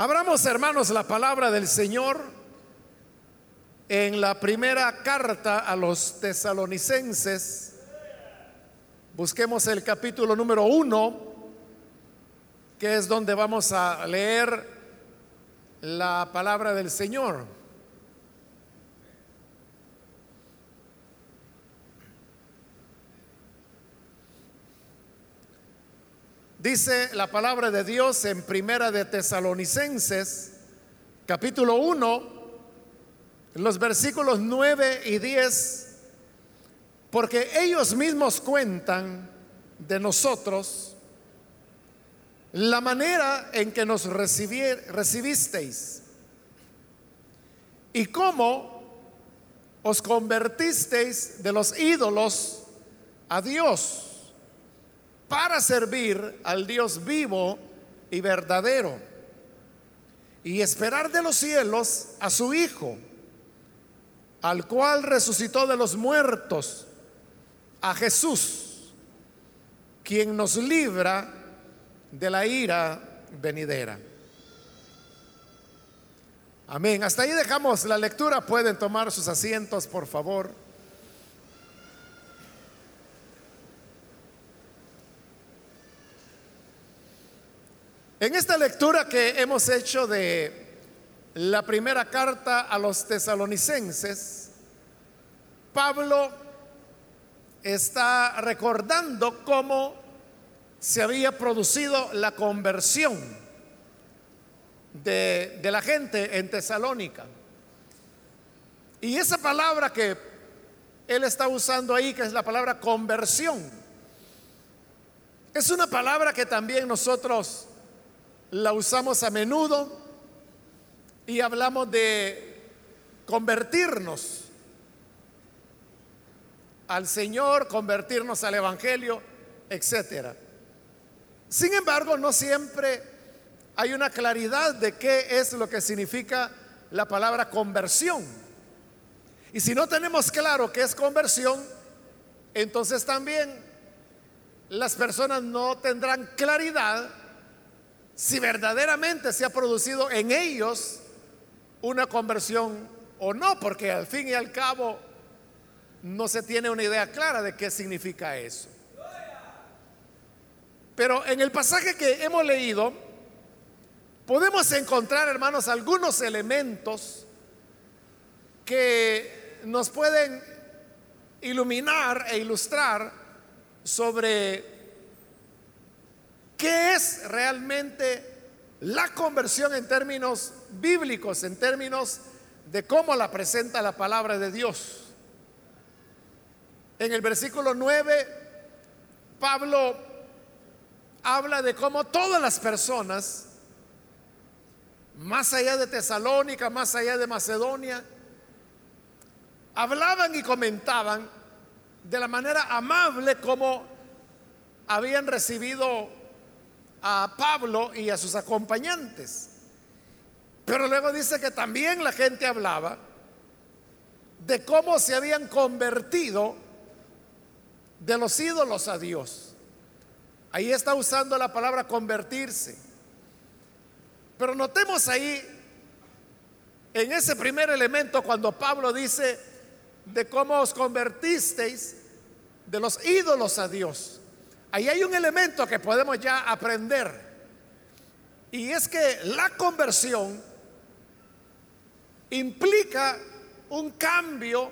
Abramos, hermanos, la palabra del Señor en la primera carta a los tesalonicenses. Busquemos el capítulo número uno, que es donde vamos a leer la palabra del Señor. Dice la palabra de Dios en Primera de Tesalonicenses, capítulo 1, los versículos 9 y 10, porque ellos mismos cuentan de nosotros la manera en que nos recibisteis y cómo os convertisteis de los ídolos a Dios para servir al Dios vivo y verdadero y esperar de los cielos a su Hijo, al cual resucitó de los muertos, a Jesús, quien nos libra de la ira venidera. Amén. Hasta ahí dejamos la lectura. Pueden tomar sus asientos, por favor. En esta lectura que hemos hecho de la primera carta a los tesalonicenses, Pablo está recordando cómo se había producido la conversión de, de, la gente en Tesalónica. Y esa palabra que él está usando ahí, que es la palabra conversión, es una palabra que también nosotros la usamos a menudo y hablamos de convertirnos al Señor, convertirnos al Evangelio, etcétera. Sin embargo, no siempre hay una claridad de qué es lo que significa la palabra conversión. Y si no tenemos claro qué es conversión, entonces también las personas no tendrán claridad si verdaderamente se ha producido en ellos una conversión o no, porque al fin y al cabo no se tiene una idea clara de qué significa eso. Pero en el pasaje que hemos leído, podemos encontrar, hermanos, algunos elementos que nos pueden iluminar e ilustrar sobre ¿Qué es realmente la conversión en términos bíblicos, en términos de cómo la presenta la palabra de Dios? En el versículo 9, Pablo habla de cómo todas las personas, más allá de Tesalónica, más allá de Macedonia, hablaban y comentaban de la manera amable como habían recibido a Pablo y a sus acompañantes. Pero luego dice que también la gente hablaba de cómo se habían convertido de los ídolos a Dios. Ahí está usando la palabra convertirse. Pero notemos ahí, en ese primer elemento, cuando Pablo dice de cómo os convertisteis de los ídolos a Dios. Ahí hay un elemento que podemos ya aprender. Y es que la conversión implica un cambio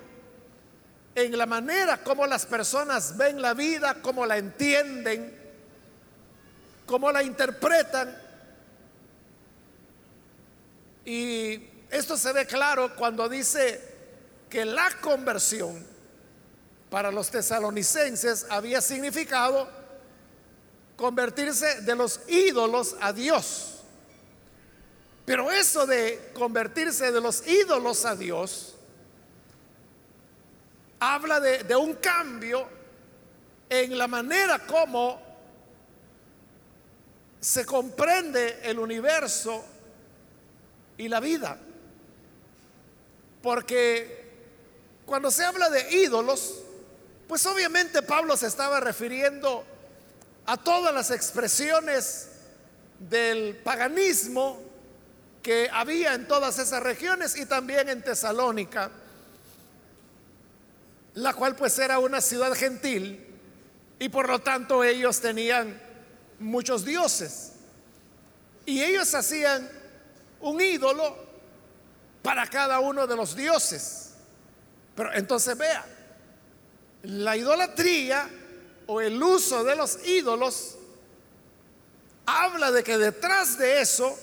en la manera como las personas ven la vida, cómo la entienden, cómo la interpretan. Y esto se ve claro cuando dice que la conversión para los tesalonicenses había significado convertirse de los ídolos a Dios. Pero eso de convertirse de los ídolos a Dios habla de, un cambio en la manera como se comprende el universo y la vida. Porque cuando se habla de ídolos, pues obviamente Pablo se estaba refiriendo a todas las expresiones del paganismo que había en todas esas regiones y también en Tesalónica, la cual pues era una ciudad gentil y por lo tanto ellos tenían muchos dioses. Y ellos hacían un ídolo para cada uno de los dioses. Pero entonces vea, la idolatría o el uso de los ídolos habla de que detrás de eso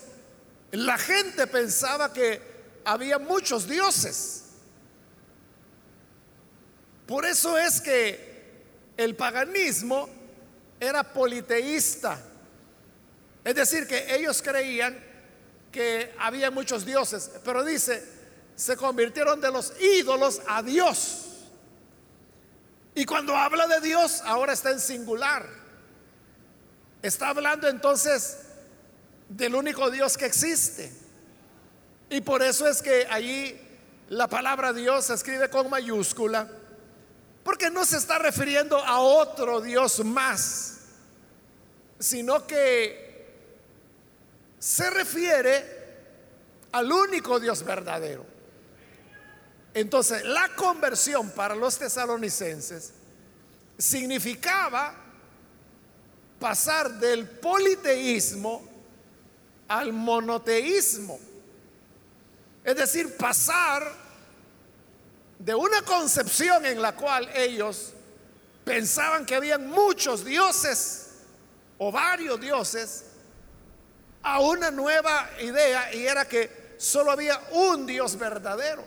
la gente pensaba que había muchos dioses. Por eso es que el paganismo era politeísta. Es decir, que ellos creían que había muchos dioses, pero dice, se convirtieron de los ídolos a Dios. Y cuando habla de Dios, ahora está en singular. Está hablando entonces del único Dios que existe. Y por eso es que allí la palabra Dios se escribe con mayúscula, porque no se está refiriendo a otro Dios más, sino que se refiere al único Dios verdadero. Entonces, la conversión para los tesalonicenses significaba pasar del politeísmo al monoteísmo. Es decir, pasar de una concepción en la cual ellos pensaban que habían muchos dioses o varios dioses a una nueva idea y era que solo había un Dios verdadero.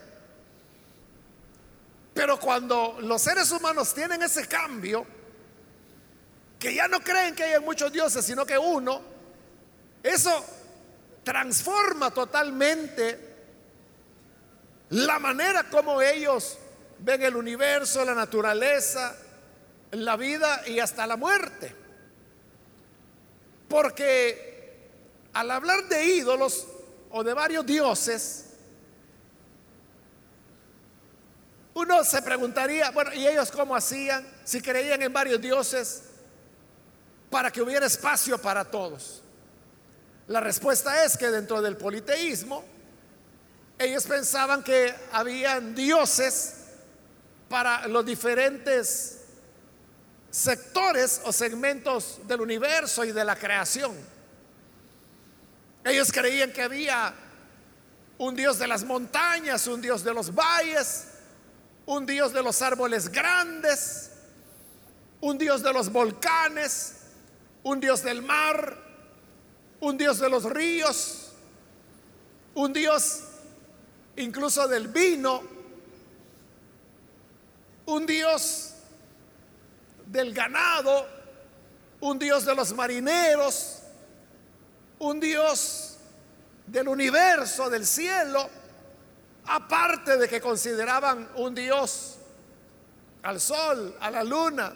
Pero cuando los seres humanos tienen ese cambio, que ya no creen que haya muchos dioses, sino que uno, eso transforma totalmente la manera como ellos ven el universo, la naturaleza, la vida y hasta la muerte. Porque al hablar de ídolos o de varios dioses, uno se preguntaría, bueno, ¿y ellos cómo hacían si creían en varios dioses para que hubiera espacio para todos? La respuesta es que dentro del politeísmo, ellos pensaban que habían dioses para los diferentes sectores o segmentos del universo y de la creación. Ellos creían que había un dios de las montañas, un dios de los valles, un dios de los árboles grandes, un dios de los volcanes, un dios del mar, un Dios de los ríos, un Dios incluso del vino, un Dios del ganado, un Dios de los marineros, un Dios del universo, del cielo, aparte de que consideraban un Dios al sol, a la luna,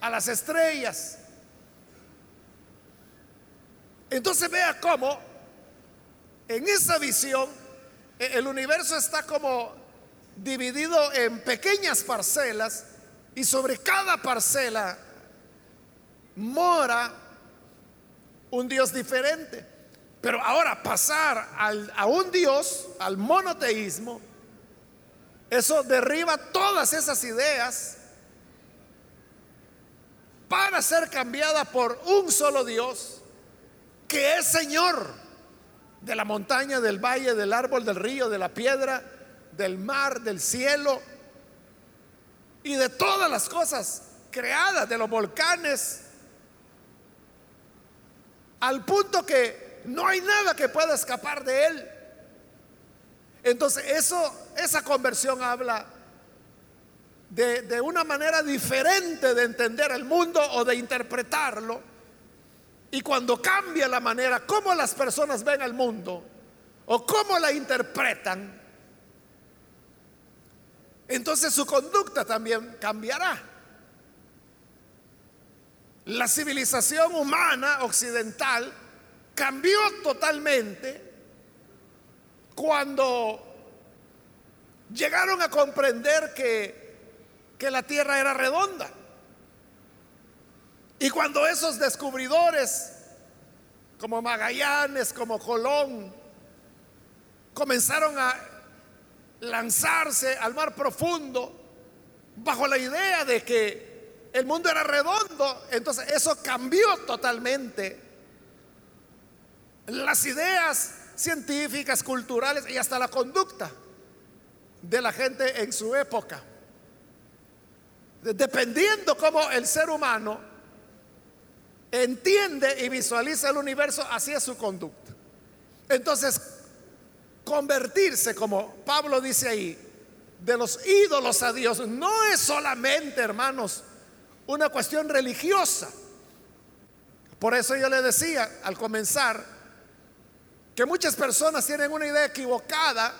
a las estrellas. Entonces vea cómo en esa visión e-, el universo está como dividido en pequeñas parcelas y sobre cada parcela mora un Dios diferente. Pero ahora pasar a un Dios, al monoteísmo, eso derriba todas esas ideas para ser cambiada por un solo Dios que es Señor de la montaña, del valle, del árbol, del río, de la piedra, del mar, del cielo y de todas las cosas creadas, de los volcanes, al punto que no hay nada que pueda escapar de él. Entonces, eso, esa conversión habla de, de una manera diferente de entender el mundo o de interpretarlo y cuando cambia la manera como las personas ven el mundo o cómo la interpretan, entonces su conducta también cambiará. La civilización humana occidental cambió totalmente cuando llegaron a comprender que, que la tierra era redonda. Y cuando esos descubridores, como Magallanes, como Colón, comenzaron a lanzarse al mar profundo bajo la idea de que el mundo era redondo. Entonces eso cambió totalmente las ideas científicas, culturales y hasta la conducta de la gente en su época. Dependiendo cómo el ser humano entiende y visualiza el universo, así es su conducta. Entonces, convertirse, como Pablo dice ahí, de los ídolos a Dios, no es solamente, hermanos, una cuestión religiosa. Por eso yo le decía al comenzar que muchas personas tienen una idea equivocada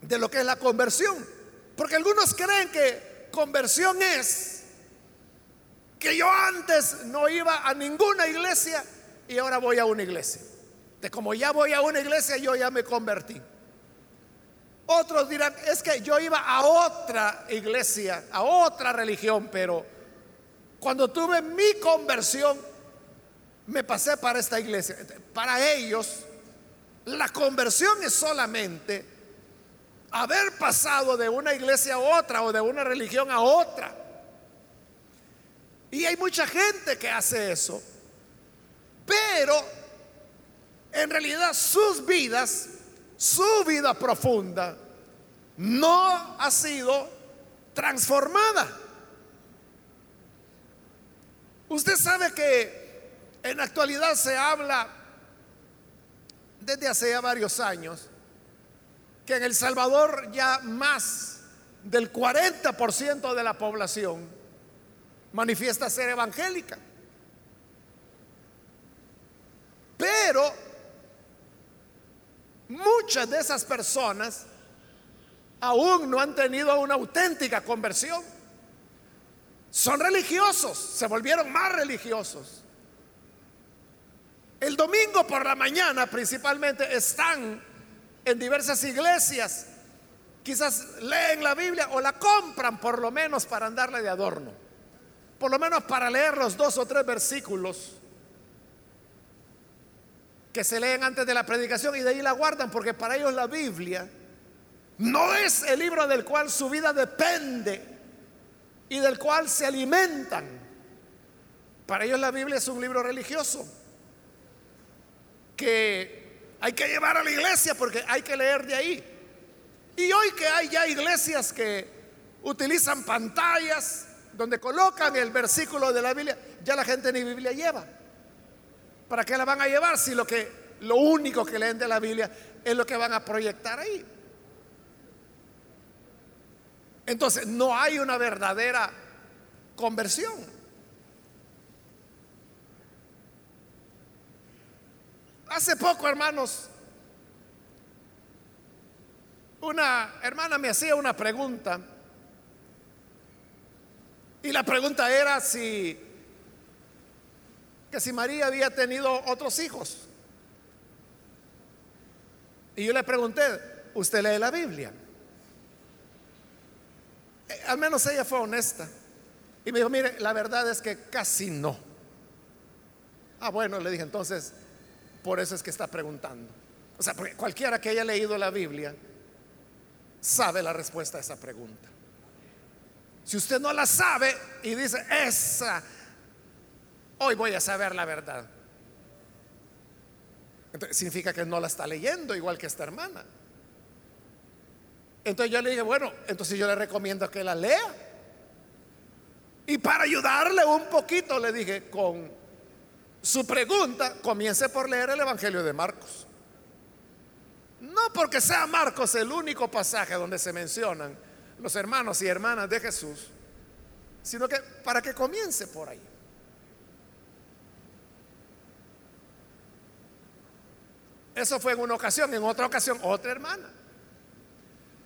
de lo que es la conversión. Porque algunos creen que conversión es que yo antes no iba a ninguna iglesia y ahora voy a una iglesia. De como ya voy a una iglesia, yo ya me convertí. Otros dirán, es que yo iba a otra iglesia, a otra religión, pero cuando tuve mi conversión, me pasé para esta iglesia. Para ellos, la conversión es solamente haber pasado de una iglesia a otra o de una religión a otra. Y hay mucha gente que hace eso. Pero en realidad sus vidas, su vida profunda, no ha sido transformada. Usted sabe que en la actualidad se habla desde hace ya varios años que en El Salvador ya más del 40% de la población manifiesta ser evangélica. Pero muchas de esas personas aún no han tenido una auténtica conversión. Son religiosos, se volvieron más religiosos. El domingo por la mañana principalmente están en diversas iglesias. Quizás leen la Biblia o la compran por lo menos para andarle de adorno. Por lo menos para leer los dos o tres versículos que se leen antes de la predicación y de ahí la guardan porque para ellos la Biblia no es el libro del cual su vida depende y del cual se alimentan. Para ellos la Biblia es un libro religioso que hay que llevar a la iglesia porque hay que leer de ahí. Y hoy que hay ya iglesias que utilizan pantallas donde colocan el versículo de la Biblia, ya la gente ni Biblia lleva. ¿Para qué la van a llevar si lo que lo único que leen de la Biblia es lo que van a proyectar ahí? Entonces, no hay una verdadera conversión. Hace poco, hermanos, una hermana me hacía una pregunta. Y la pregunta era si que si María había tenido otros hijos. Y yo le pregunté, ¿usted lee la Biblia? Eh, al menos ella fue honesta. Y me dijo, mire, la verdad es que casi no. Ah, bueno, le dije, entonces, por eso es que está preguntando. O sea, porque cualquiera que haya leído la Biblia sabe la respuesta a esa pregunta. Si usted no la sabe y dice, esa, hoy voy a saber la verdad. Entonces, significa que no la está leyendo igual que esta hermana. Entonces yo le dije, bueno, entonces yo le recomiendo que la lea. Y para ayudarle un poquito, le dije, con su pregunta, comience por leer el Evangelio de Marcos. No porque sea Marcos el único pasaje donde se mencionan los hermanos y hermanas de Jesús, sino que para que comience por ahí. Eso fue en una ocasión, en otra ocasión otra hermana.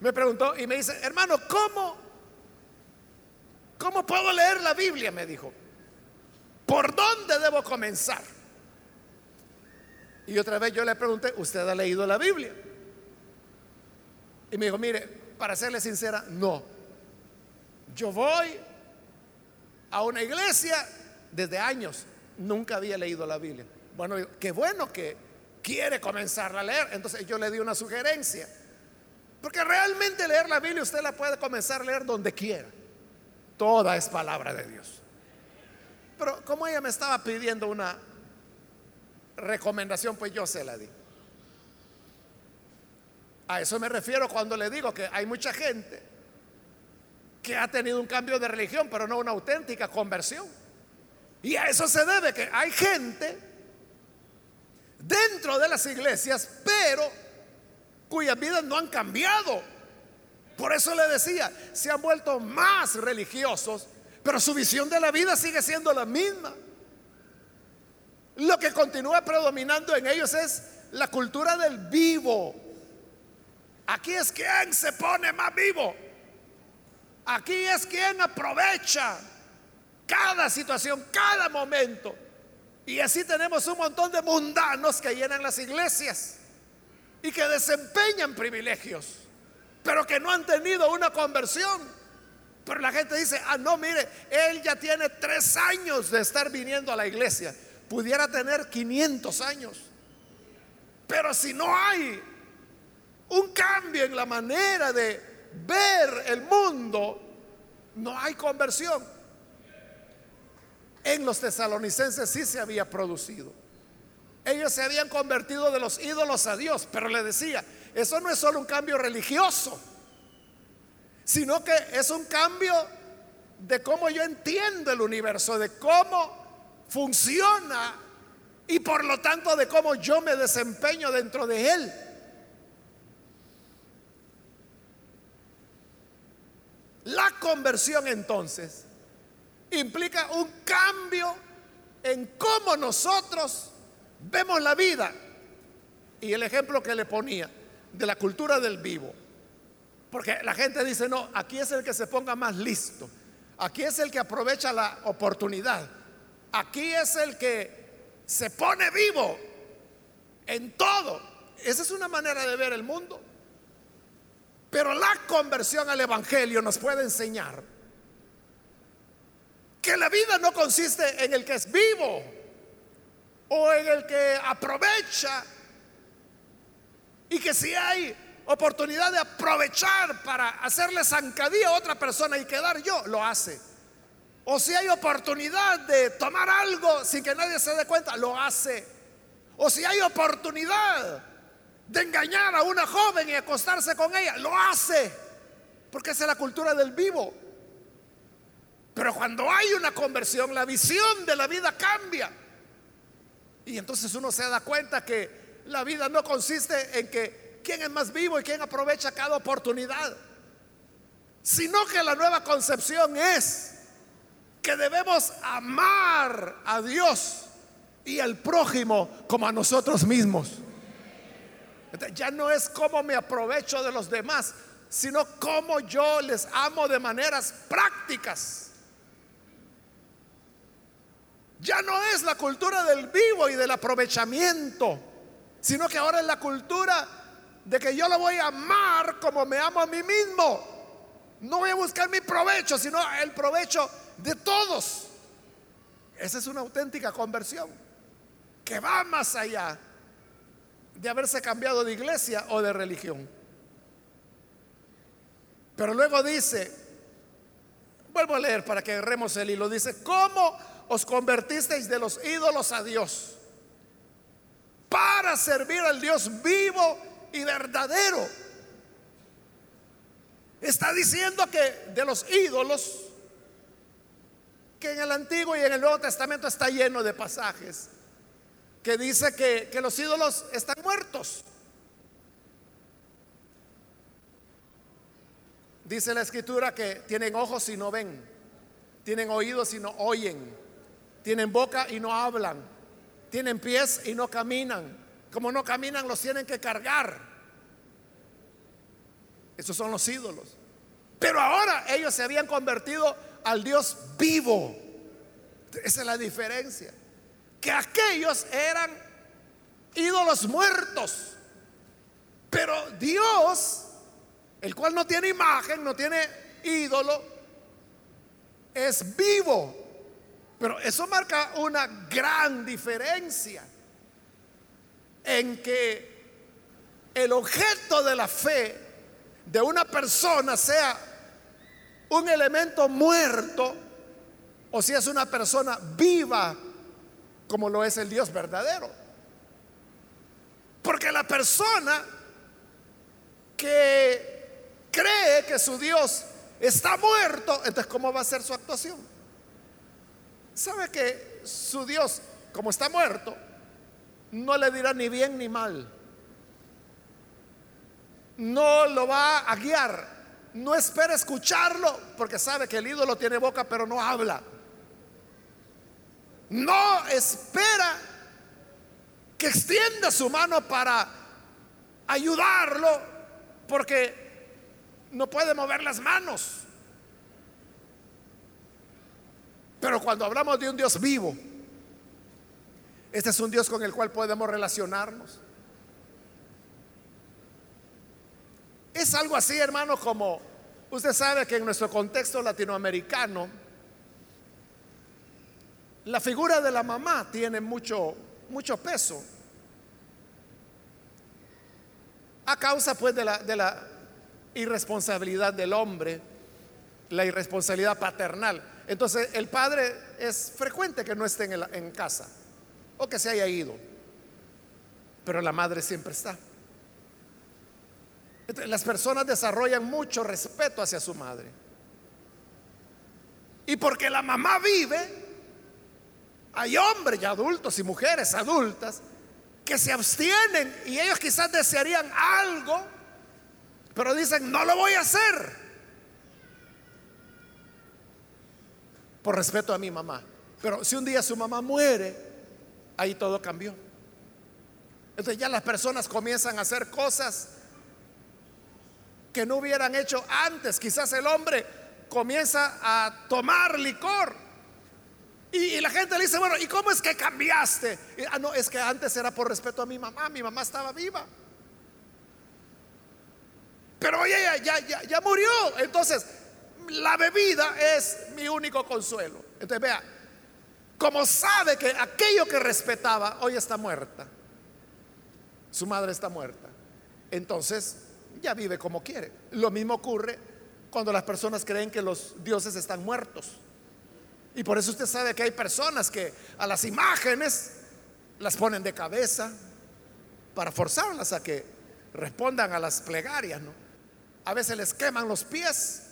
Me preguntó y me dice, hermano, ¿cómo? ¿Cómo puedo leer la Biblia? Me dijo. ¿Por dónde debo comenzar? Y otra vez yo le pregunté, ¿usted ha leído la Biblia? Y me dijo, mire, para serle sincera, no. Yo voy a una iglesia desde años, nunca había leído la Biblia. Bueno, qué bueno que, quiere comenzar a leer. Entonces yo le di una sugerencia. Porque realmente leer la Biblia usted la puede comenzar a leer donde quiera. Toda es palabra de Dios. Pero como ella me estaba pidiendo una recomendación, pues yo se la di. A eso me refiero cuando le digo que hay mucha gente que ha tenido un cambio de religión, pero no una auténtica conversión. Y a eso se debe que hay gente dentro de las iglesias, pero cuyas vidas no han cambiado. Por eso le decía, se han vuelto más religiosos, pero su visión de la vida sigue siendo la misma. Lo que continúa predominando en ellos es la cultura del vivo. Aquí es quien se pone más vivo. Aquí es quien aprovecha cada situación, cada momento. Y así tenemos un montón de mundanos que llenan las iglesias y que desempeñan privilegios, pero que no han tenido una conversión. Pero la gente dice, ah, no, mire, él ya tiene tres años de estar viniendo a la iglesia. Pudiera tener 500 años. Pero si no hay un cambio en la manera de ver el mundo, no hay conversión. En los tesalonicenses sí se había producido. Ellos se habían convertido de los ídolos a Dios, pero le decía, eso no es solo un cambio religioso, sino que es un cambio de cómo yo entiendo el universo, de cómo funciona y por lo tanto de cómo yo me desempeño dentro de él. La conversión entonces implica un cambio en cómo nosotros vemos la vida. Y el ejemplo que le ponía de la cultura del vivo. Porque la gente dice, no, aquí es el que se ponga más listo. Aquí es el que aprovecha la oportunidad. Aquí es el que se pone vivo en todo. Esa es una manera de ver el mundo. Pero la conversión al Evangelio nos puede enseñar que la vida no consiste en el que es vivo o en el que aprovecha y que si hay oportunidad de aprovechar para hacerle zancadilla a otra persona y quedar yo, lo hace. O si hay oportunidad de tomar algo sin que nadie se dé cuenta, lo hace. O si hay oportunidad de engañar a una joven y acostarse con ella, lo hace, porque esa es la cultura del vivo. Pero cuando hay una conversión, la visión de la vida cambia. Y entonces uno se da cuenta que la vida no consiste en que quién es más vivo y quién aprovecha cada oportunidad, sino que la nueva concepción es que debemos amar a Dios y al prójimo como a nosotros mismos. Ya no es cómo me aprovecho de los demás, sino cómo yo les amo de maneras prácticas. Ya no es la cultura del vivo y del aprovechamiento, sino que ahora es la cultura de que yo lo voy a amar como me amo a mí mismo. No voy a buscar mi provecho, sino el provecho de todos. Esa es una auténtica conversión que va más allá de haberse cambiado de iglesia o de religión. Pero luego dice, vuelvo a leer para que agarremos el hilo, dice, ¿cómo os convertisteis de los ídolos a Dios? Para servir al Dios vivo y verdadero. Está diciendo que de los ídolos, que en el Antiguo y en el Nuevo Testamento está lleno de pasajes que dice que, los ídolos están muertos. Dice la escritura que tienen ojos y no ven, tienen oídos y no oyen, tienen boca y no hablan, tienen pies y no caminan. Como no caminan, los tienen que cargar. Esos son los ídolos. Pero ahora ellos se habían convertido al Dios vivo. Esa es la diferencia que aquellos eran ídolos muertos. Pero Dios, el cual no tiene imagen, no tiene ídolo, es vivo. Pero eso marca una gran diferencia. En que el objeto de la fe de una persona sea un elemento muerto o si es una persona viva como lo es el Dios verdadero. Porque la persona que cree que su Dios está muerto, entonces ¿cómo va a ser su actuación? ¿Sabe que su Dios, como está muerto, no le dirá ni bien ni mal? No lo va a guiar. No espera escucharlo porque sabe que el ídolo tiene boca pero no habla. No espera que extienda su mano para ayudarlo porque no puede mover las manos. Pero cuando hablamos de un Dios vivo, este es un Dios con el cual podemos relacionarnos. Es algo así, hermano, como usted sabe que en nuestro contexto latinoamericano, la figura de la mamá tiene mucho, mucho peso. A causa pues de la, de la irresponsabilidad del hombre, la irresponsabilidad paternal. Entonces el padre es frecuente que no esté en, en casa o que se haya ido, pero la madre siempre está. las personas desarrollan mucho respeto hacia su madre. Y porque la mamá vive, hay hombres y adultos y mujeres adultas que se abstienen y ellos quizás desearían algo, pero dicen, no lo voy a hacer. Por respeto a mi mamá. Pero si un día su mamá muere, ahí todo cambió. Entonces ya las personas comienzan a hacer cosas que no hubieran hecho antes. Quizás el hombre comienza a tomar licor y, la gente le dice, bueno, ¿y cómo es que cambiaste? ah, no, es que antes era por respeto a mi mamá, mi mamá estaba viva. Pero oye, ya, ya, ya murió. Entonces, la bebida es mi único consuelo. Entonces, vea, como sabe que aquello que respetaba hoy está muerta, su madre está muerta, entonces ya vive como quiere. Lo mismo ocurre cuando las personas creen que los dioses están muertos. Y por eso usted sabe que hay personas que a las imágenes las ponen de cabeza para forzarlas a que respondan a las plegarias, ¿no? A veces les queman los pies,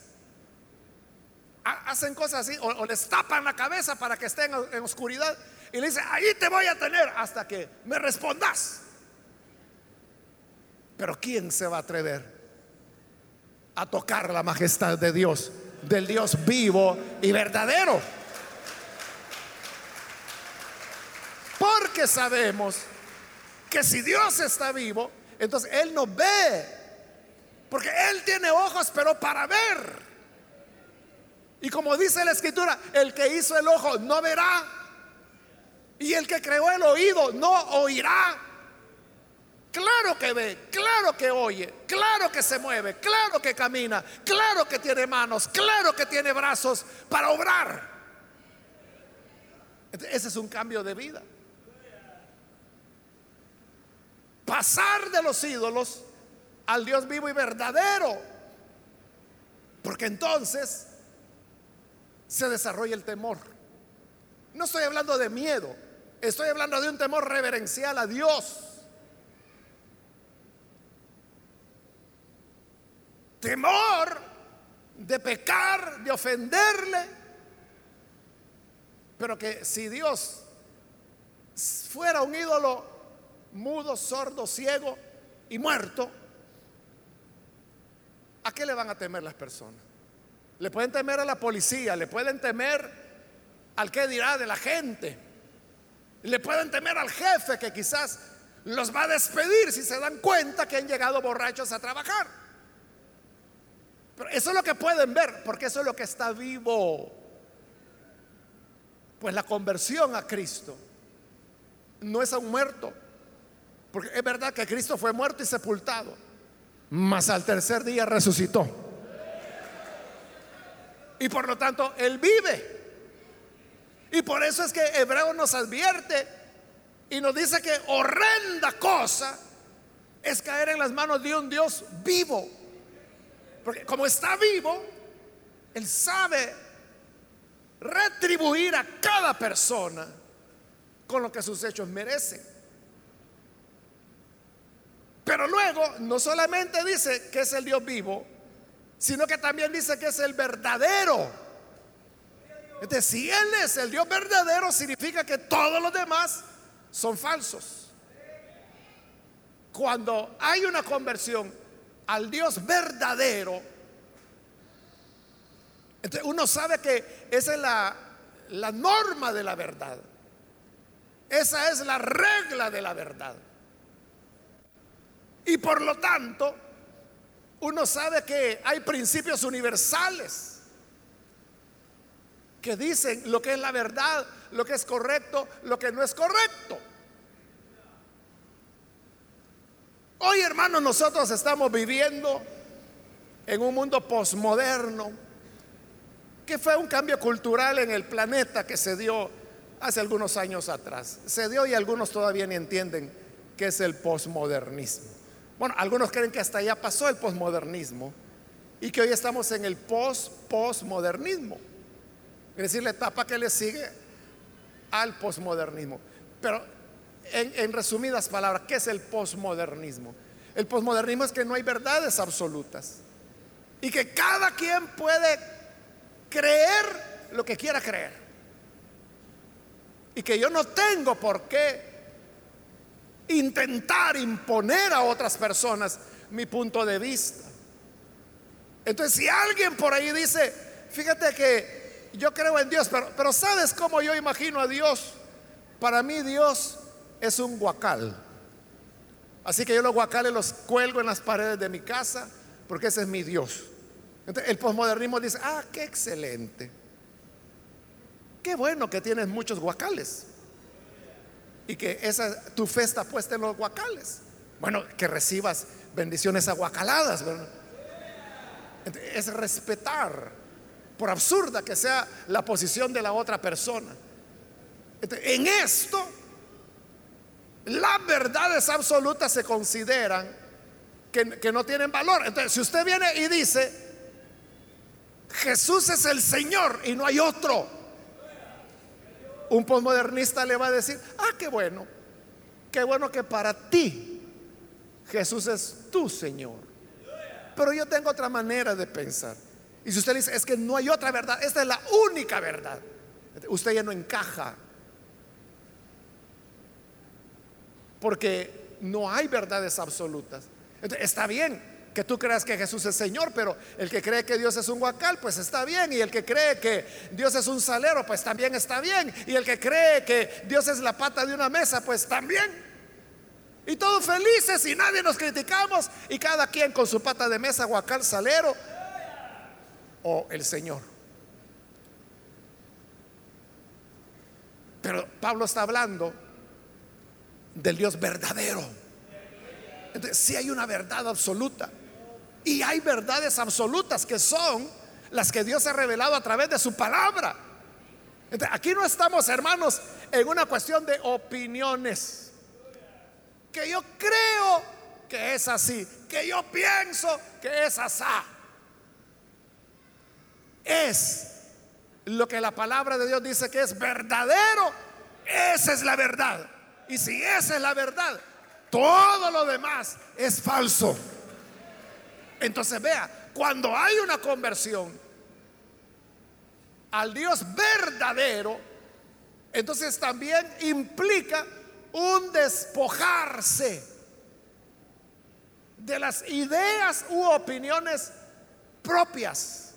hacen cosas así, o, les tapan la cabeza para que estén en, oscuridad y le dicen, ahí te voy a tener hasta que me respondas. Pero ¿quién se va a atrever a tocar la majestad de Dios, del Dios vivo y verdadero? Porque sabemos que si Dios está vivo, entonces Él nos ve. Porque Él tiene ojos, pero para ver. Y como dice la escritura, el que hizo el ojo no verá. Y el que creó el oído no oirá. Claro que ve, claro que oye, claro que se mueve, claro que camina, claro que tiene manos, claro que tiene brazos para obrar. Ese es un cambio de vida pasar de los ídolos al Dios vivo y verdadero. Porque entonces se desarrolla el temor. No estoy hablando de miedo, estoy hablando de un temor reverencial a Dios. Temor de pecar, de ofenderle. Pero que si Dios fuera un ídolo mudo, sordo, ciego y muerto, ¿a qué le van a temer las personas? Le pueden temer a la policía, le pueden temer al que dirá de la gente, le pueden temer al jefe que quizás los va a despedir si se dan cuenta que han llegado borrachos a trabajar. Pero eso es lo que pueden ver, porque eso es lo que está vivo. Pues la conversión a Cristo no es a un muerto, porque es verdad que Cristo fue muerto y sepultado, mas al tercer día resucitó. Y por lo tanto, Él vive. Y por eso es que Hebreo nos advierte y nos dice que horrenda cosa es caer en las manos de un Dios vivo. Porque como está vivo, Él sabe retribuir a cada persona con lo que sus hechos merecen. Pero luego no solamente dice que es el Dios vivo, sino que también dice que es el verdadero. Entonces, si Él es el Dios verdadero, significa que todos los demás son falsos. Cuando hay una conversión al Dios verdadero, entonces uno sabe que esa es la norma de la verdad. Esa es la regla de la verdad. Y por lo tanto, uno sabe que hay principios universales que dicen lo que es la verdad, lo que es correcto, lo que no es correcto. Hoy, hermanos, nosotros estamos viviendo en un mundo posmoderno, que fue un cambio cultural en el planeta que se dio hace algunos años atrás. Se dio y algunos todavía ni entienden qué es el posmodernismo. Bueno, algunos creen que hasta ya pasó el posmodernismo y que hoy estamos en el post-postmodernismo. Es decir, la etapa que le sigue al posmodernismo. Pero en, en, resumidas palabras, ¿qué es el posmodernismo? El posmodernismo es que no hay verdades absolutas y que cada quien puede creer lo que quiera creer. Y que yo no tengo por qué intentar imponer a otras personas mi punto de vista. Entonces, si alguien por ahí dice, fíjate que yo creo en Dios, pero, ¿sabes cómo yo imagino a Dios? Para mí Dios es un guacal. Así que yo los guacales los cuelgo en las paredes de mi casa porque ese es mi Dios. Entonces, el posmodernismo dice, ah, qué excelente. Qué bueno que tienes muchos guacales y que esa tu fe está puesta en los guacales. Bueno, que recibas bendiciones aguacaladas, Es respetar, por absurda que sea la posición de la otra persona. en esto, las verdades absolutas se consideran que, que no tienen valor. Entonces, si usted viene y dice, Jesús es el Señor y no hay otro, un postmodernista le va a decir, ah, qué bueno, qué bueno que para ti Jesús es tu Señor. Pero yo tengo otra manera de pensar. Y si usted dice, es que no hay otra verdad, esta es la única verdad, usted ya no encaja. Porque no hay verdades absolutas. Entonces, está bien, que tú creas que Jesús es Señor, pero el que cree que Dios es un guacal, pues está bien. Y el que cree que Dios es un salero, pues también está bien. Y el que cree que Dios es la pata de una mesa, pues también. Y todos felices y nadie nos criticamos. Y cada quien con su pata de mesa, guacal, salero o el Señor. Pero Pablo está hablando del Dios verdadero. Entonces, si hay una verdad absoluta. Y hay verdades absolutas que son las que Dios ha revelado a través de su palabra. aquí no estamos, hermanos, en una cuestión de opiniones. Que yo creo que es así, que yo pienso que es así. Es lo que la palabra de Dios dice que es verdadero. Esa es la verdad. Y si esa es la verdad, todo lo demás es falso. Entonces vea, cuando hay una conversión al Dios verdadero, entonces también implica un despojarse de las ideas u opiniones propias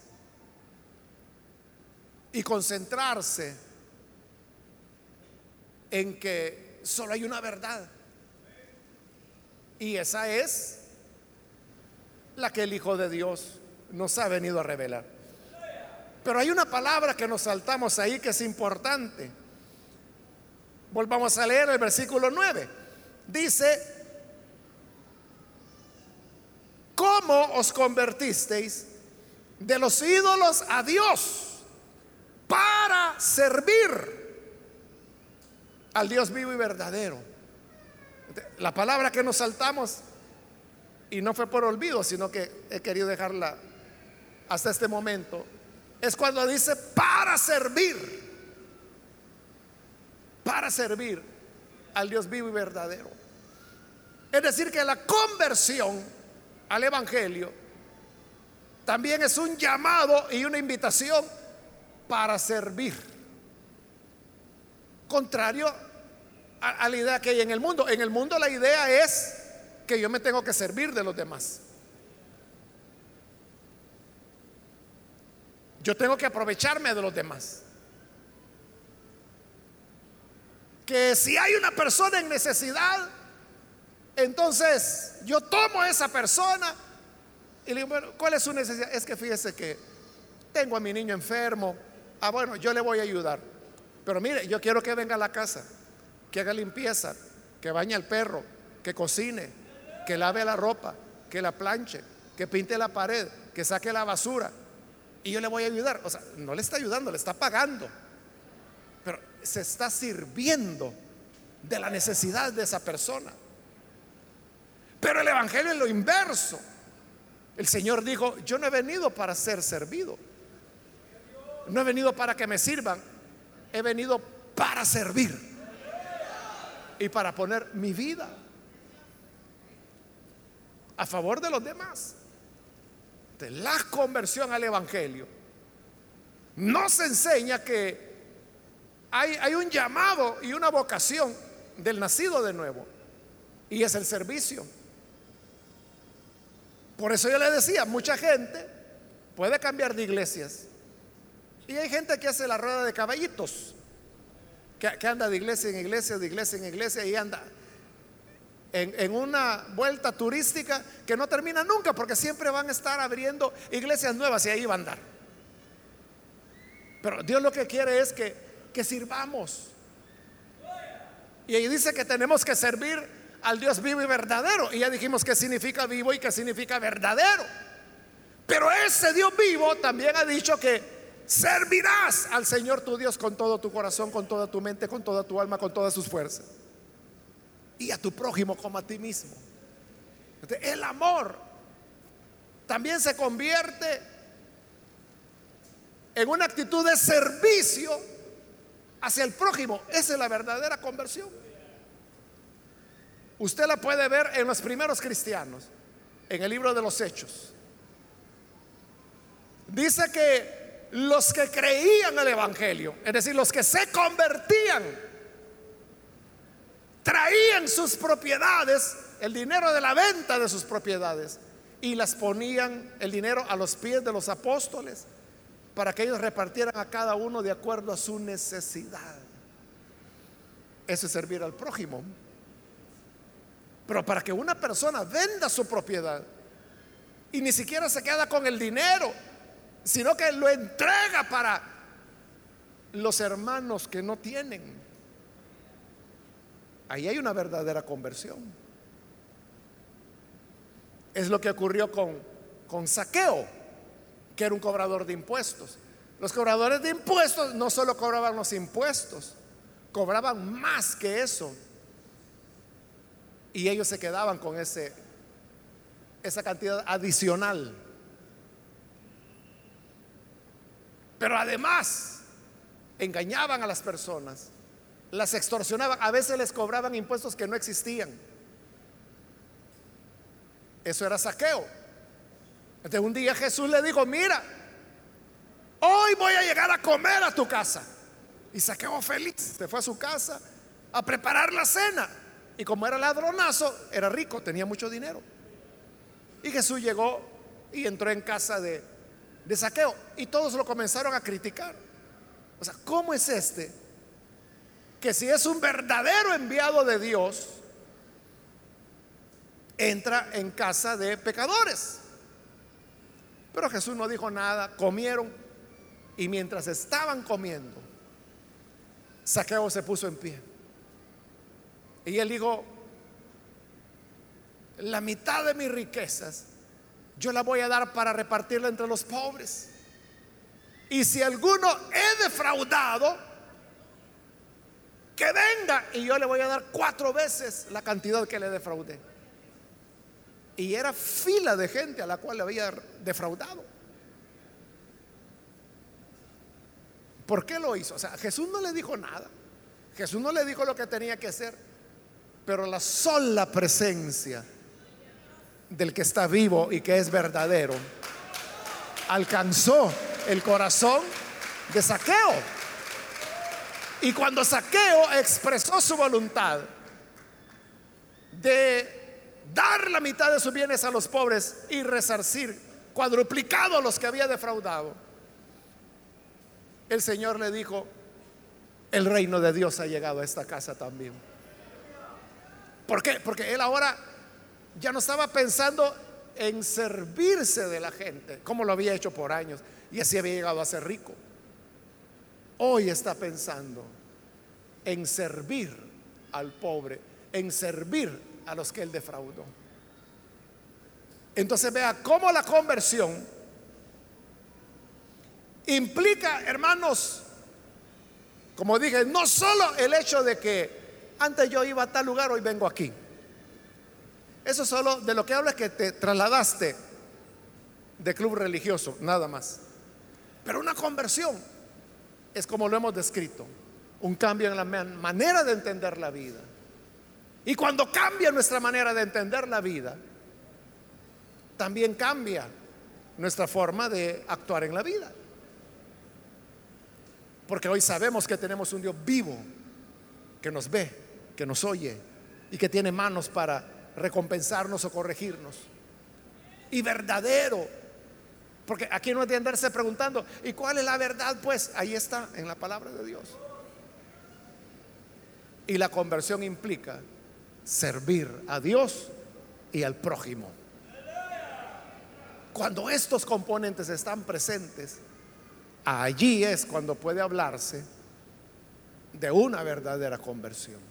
y concentrarse en que solo hay una verdad. Y esa es la que el Hijo de Dios nos ha venido a revelar. Pero hay una palabra que nos saltamos ahí que es importante. Volvamos a leer el versículo 9. Dice, ¿cómo os convertisteis de los ídolos a Dios para servir al Dios vivo y verdadero? La palabra que nos saltamos, y no fue por olvido, sino que he querido dejarla hasta este momento, es cuando dice para servir, para servir al Dios vivo y verdadero. Es decir, que la conversión al Evangelio también es un llamado y una invitación para servir. Contrario a, la idea que hay en el mundo. En el mundo la idea es que yo me tengo que servir de los demás. Yo tengo que aprovecharme de los demás. Que si hay una persona en necesidad, entonces yo tomo a esa persona y le digo, bueno, ¿cuál es su necesidad? Es que fíjese que tengo a mi niño enfermo. Ah, bueno, yo le voy a ayudar. Pero mire, yo quiero que venga a la casa, que haga limpieza, que bañe al perro, que cocine, que lave la ropa, que la planche, que pinte la pared, que saque la basura. Y yo le voy a ayudar. O sea, no le está ayudando, le está pagando. Pero se está sirviendo de la necesidad de esa persona. Pero el Evangelio es lo inverso. El Señor dijo, yo no he venido para ser servido. No he venido para que me sirvan. He venido para servir. Y para poner mi vida a favor de los demás. De la conversión al Evangelio. Nos enseña que hay, un llamado y una vocación del nacido de nuevo. Y es el servicio. Por eso yo le decía, mucha gente puede cambiar de iglesias. Y hay gente que hace la rueda de caballitos, que, anda de iglesia en iglesia, de iglesia en iglesia y anda en, una vuelta turística que no termina nunca porque siempre van a estar abriendo iglesias nuevas y ahí va a andar. Pero Dios lo que quiere es que, que sirvamos. Y ahí dice que tenemos que servir al Dios vivo y verdadero. Y ya dijimos que significa vivo y que significa verdadero. Pero ese Dios vivo también ha dicho que servirás al Señor tu Dios con todo tu corazón, con toda tu mente, con toda tu alma, con todas sus fuerzas. Y a tu prójimo como a ti mismo. El amor también se convierte en una actitud de servicio hacia el prójimo. Esa es la verdadera conversión. Usted la puede ver en los primeros cristianos, en el libro de los Hechos. Dice que los que creían el Evangelio, es decir, los que se convertían, traían sus propiedades, el dinero de la venta de sus propiedades, y las ponían el dinero a los pies de los apóstoles para que ellos repartieran a cada uno de acuerdo a su necesidad. Eso es servir al prójimo. Pero para que una persona venda su propiedad y ni siquiera se queda con el dinero, sino que lo entrega para los hermanos que no tienen. Ahí hay una verdadera conversión. Es lo que ocurrió con, con Saqueo, que era un cobrador de impuestos. Los cobradores de impuestos no solo cobraban los impuestos, cobraban más que eso y ellos se quedaban con ese, esa cantidad adicional. Pero además engañaban a las personas, las extorsionaban, a veces les cobraban impuestos que no existían. Eso era saqueo. Entonces un día Jesús le dijo, mira, hoy voy a llegar a comer a tu casa. Y saqueo feliz, se fue a su casa a preparar la cena. Y como era ladronazo, era rico, tenía mucho dinero. Y Jesús llegó y entró en casa de, de saqueo. Y todos lo comenzaron a criticar. O sea, ¿cómo es este? Que si es un verdadero enviado de Dios, entra en casa de pecadores. Pero Jesús no dijo nada, comieron y mientras estaban comiendo, Saqueo se puso en pie. Y él dijo, la mitad de mis riquezas yo la voy a dar para repartirla entre los pobres. Y si alguno he defraudado, que venga y yo le voy a dar cuatro veces la cantidad que le defraudé. Y era fila de gente a la cual le había defraudado. ¿Por qué lo hizo? O sea, Jesús no le dijo nada. Jesús no le dijo lo que tenía que hacer. Pero la sola presencia del que está vivo y que es verdadero alcanzó el corazón de saqueo. Y cuando saqueo expresó su voluntad de dar la mitad de sus bienes a los pobres y resarcir cuadruplicado los que había defraudado, el Señor le dijo, el reino de Dios ha llegado a esta casa también. ¿Por qué? Porque él ahora ya no estaba pensando en servirse de la gente, como lo había hecho por años, y así había llegado a ser rico. Hoy está pensando en servir al pobre, en servir a los que él defraudó. Entonces vea cómo la conversión implica, hermanos, como dije, no solo el hecho de que antes yo iba a tal lugar, hoy vengo aquí. Eso solo de lo que habla es que te trasladaste de club religioso, nada más. Pero una conversión es como lo hemos descrito, un cambio en la manera de entender la vida. Y cuando cambia nuestra manera de entender la vida, también cambia nuestra forma de actuar en la vida. Porque hoy sabemos que tenemos un Dios vivo que nos ve, que nos oye y que tiene manos para recompensarnos o corregirnos. Y verdadero. Porque aquí no es de andarse preguntando, ¿y cuál es la verdad? Pues ahí está, en la palabra de Dios. Y la conversión implica servir a Dios y al prójimo. Cuando estos componentes están presentes, allí es cuando puede hablarse de una verdadera conversión.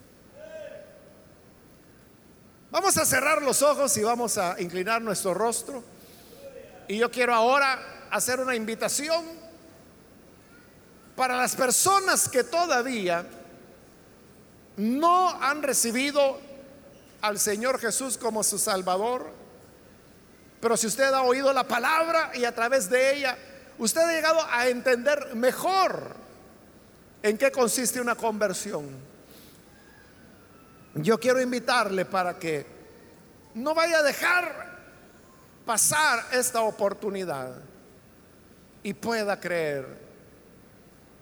Vamos a cerrar los ojos y vamos a inclinar nuestro rostro. Y yo quiero ahora hacer una invitación para las personas que todavía no han recibido al Señor Jesús como su Salvador. Pero si usted ha oído la palabra y a través de ella, usted ha llegado a entender mejor en qué consiste una conversión. Yo quiero invitarle para que no vaya a dejar pasar esta oportunidad y pueda creer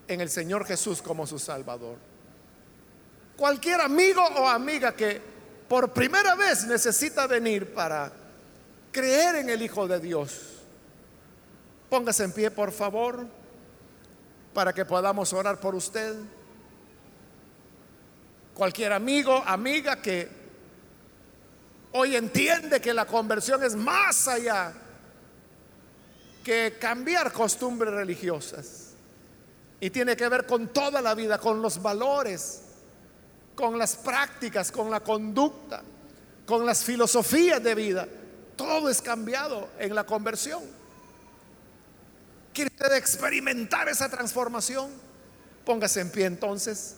en el Señor Jesús como su Salvador. Cualquier amigo o amiga que por primera vez necesita venir para creer en el Hijo de Dios. Póngase en pie, por favor, para que podamos orar por usted. Cualquier amigo, amiga que hoy entiende que la conversión es más allá que cambiar costumbres religiosas y tiene que ver con toda la vida, con los valores con las prácticas, con la conducta, con las filosofías de vida. Todo es cambiado en la conversión. ¿Quiere usted experimentar esa transformación? Póngase en pie entonces,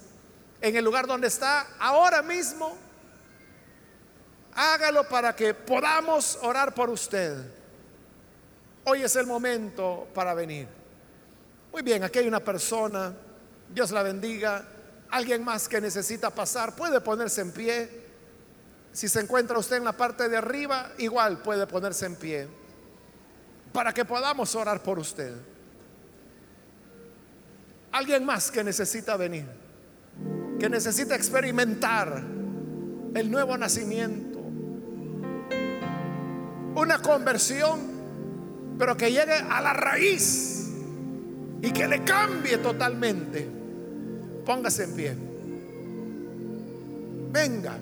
en el lugar donde está ahora mismo. Hágalo para que podamos orar por usted. Hoy es el momento para venir. Muy bien, aquí hay una persona. Dios la bendiga. Alguien más que necesita pasar puede ponerse en pie. Si se encuentra usted en la parte de arriba, igual puede ponerse en pie. Para que podamos orar por usted. Alguien más que necesita venir. Que necesita experimentar el nuevo nacimiento. Una conversión, pero que llegue a la raíz y que le cambie totalmente Póngase en pie. Venga.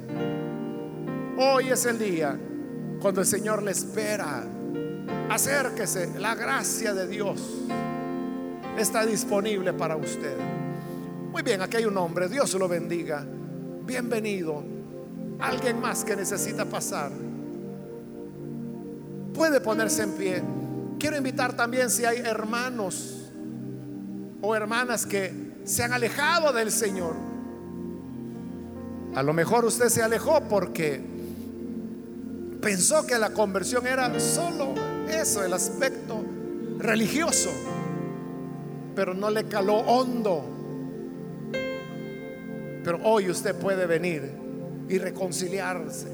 Hoy es el día cuando el Señor le espera. Acérquese. La gracia de Dios está disponible para usted. Muy bien, aquí hay un hombre. Dios lo bendiga. Bienvenido. Alguien más que necesita pasar. Puede ponerse en pie. Quiero invitar también si hay hermanos o hermanas que se han alejado del Señor A lo mejor usted se alejó porque pensó que la conversión era solo eso, el aspecto religioso, pero no le caló hondo. Pero hoy usted puede venir y reconciliarse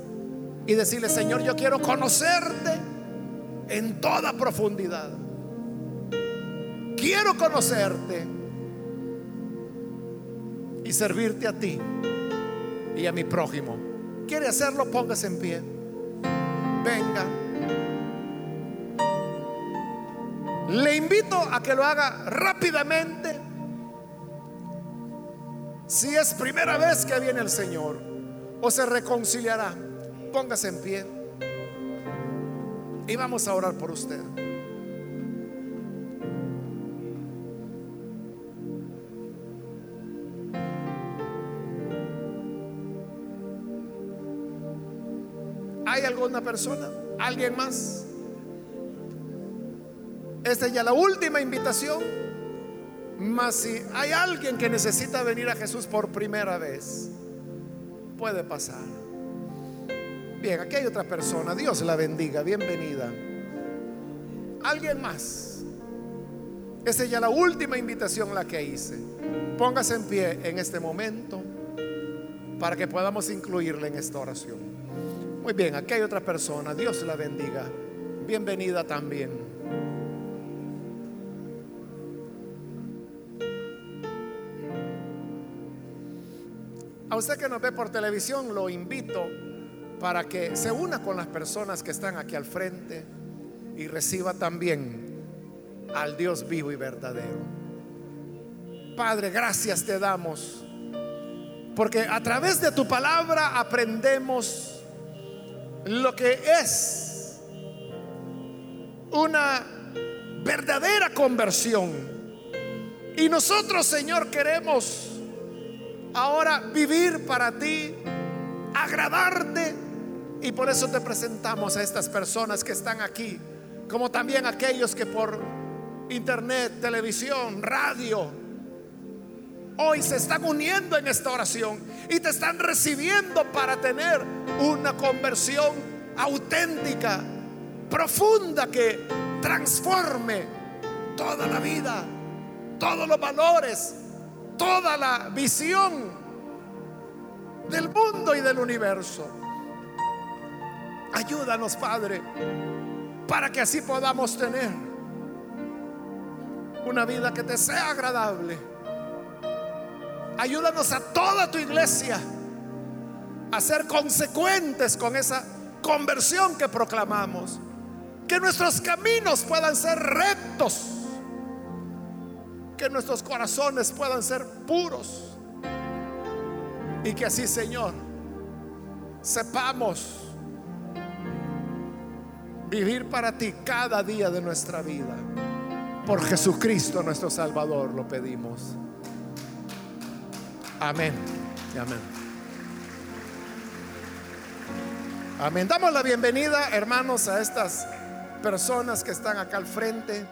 y decirle, Señor, yo quiero conocerte en toda profundidad. Quiero conocerte y servirte a ti y a mi prójimo. ¿Quiere hacerlo? Póngase en pie. Venga. Le invito a que lo haga rápidamente. Si es primera vez que viene el Señor o se reconciliará, póngase en pie. Y vamos a orar por usted. ¿Hay alguna persona? ¿Alguien más? Esta es ya la última invitación. Mas si hay alguien que necesita venir a Jesús por primera vez, puede pasar. Bien, aquí hay otra persona. Dios la bendiga. Bienvenida. ¿Alguien más? Esta es ya la última invitación la que hice. Póngase en pie en este momento para que podamos incluirle en esta oración. Muy bien, aquí hay otra persona. Dios la bendiga. Bienvenida también. A usted que nos ve por televisión, lo invito para que se una con las personas que están aquí al frente y reciba también al Dios vivo y verdadero. Padre, gracias te damos, porque a través de tu palabra aprendemos lo que es una verdadera conversión. Y nosotros, Señor, queremos ahora vivir para ti, agradarte. Y por eso te presentamos a estas personas que están aquí, como también aquellos que por internet, televisión, radio, hoy se están uniendo en esta oración y te están recibiendo para tener una conversión auténtica, profunda, que transforme toda la vida, todos los valores, toda la visión del mundo y del universo. Ayúdanos, Padre, para que así podamos tener una vida que te sea agradable Ayúdanos a toda tu iglesia a ser consecuentes con esa conversión que proclamamos. Que nuestros caminos puedan ser rectos. Que nuestros corazones puedan ser puros. Y que así, Señor, sepamos vivir para ti cada día de nuestra vida. Por Jesucristo nuestro Salvador lo pedimos. Amén. Amén. Amén. Damos la bienvenida, hermanos, a estas personas que están acá al frente.